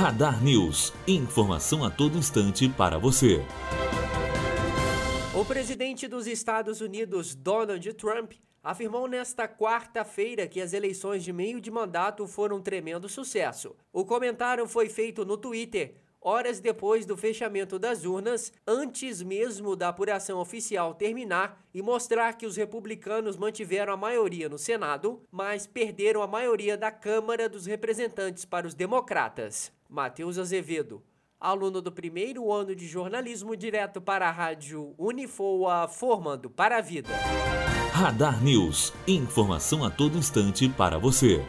Radar News. Informação a todo instante para você. O presidente dos Estados Unidos, Donald Trump, afirmou nesta quarta-feira que as eleições de meio de mandato foram um tremendo sucesso. O comentário foi feito no Twitter horas depois do fechamento das urnas, antes mesmo da apuração oficial terminar e mostrar que os republicanos mantiveram a maioria no Senado, mas perderam a maioria da Câmara dos Representantes para os democratas. Matheus Azevedo, aluno do primeiro ano de jornalismo direto para a rádio Unifoa, formando para a vida. Radar News, informação a todo instante para você.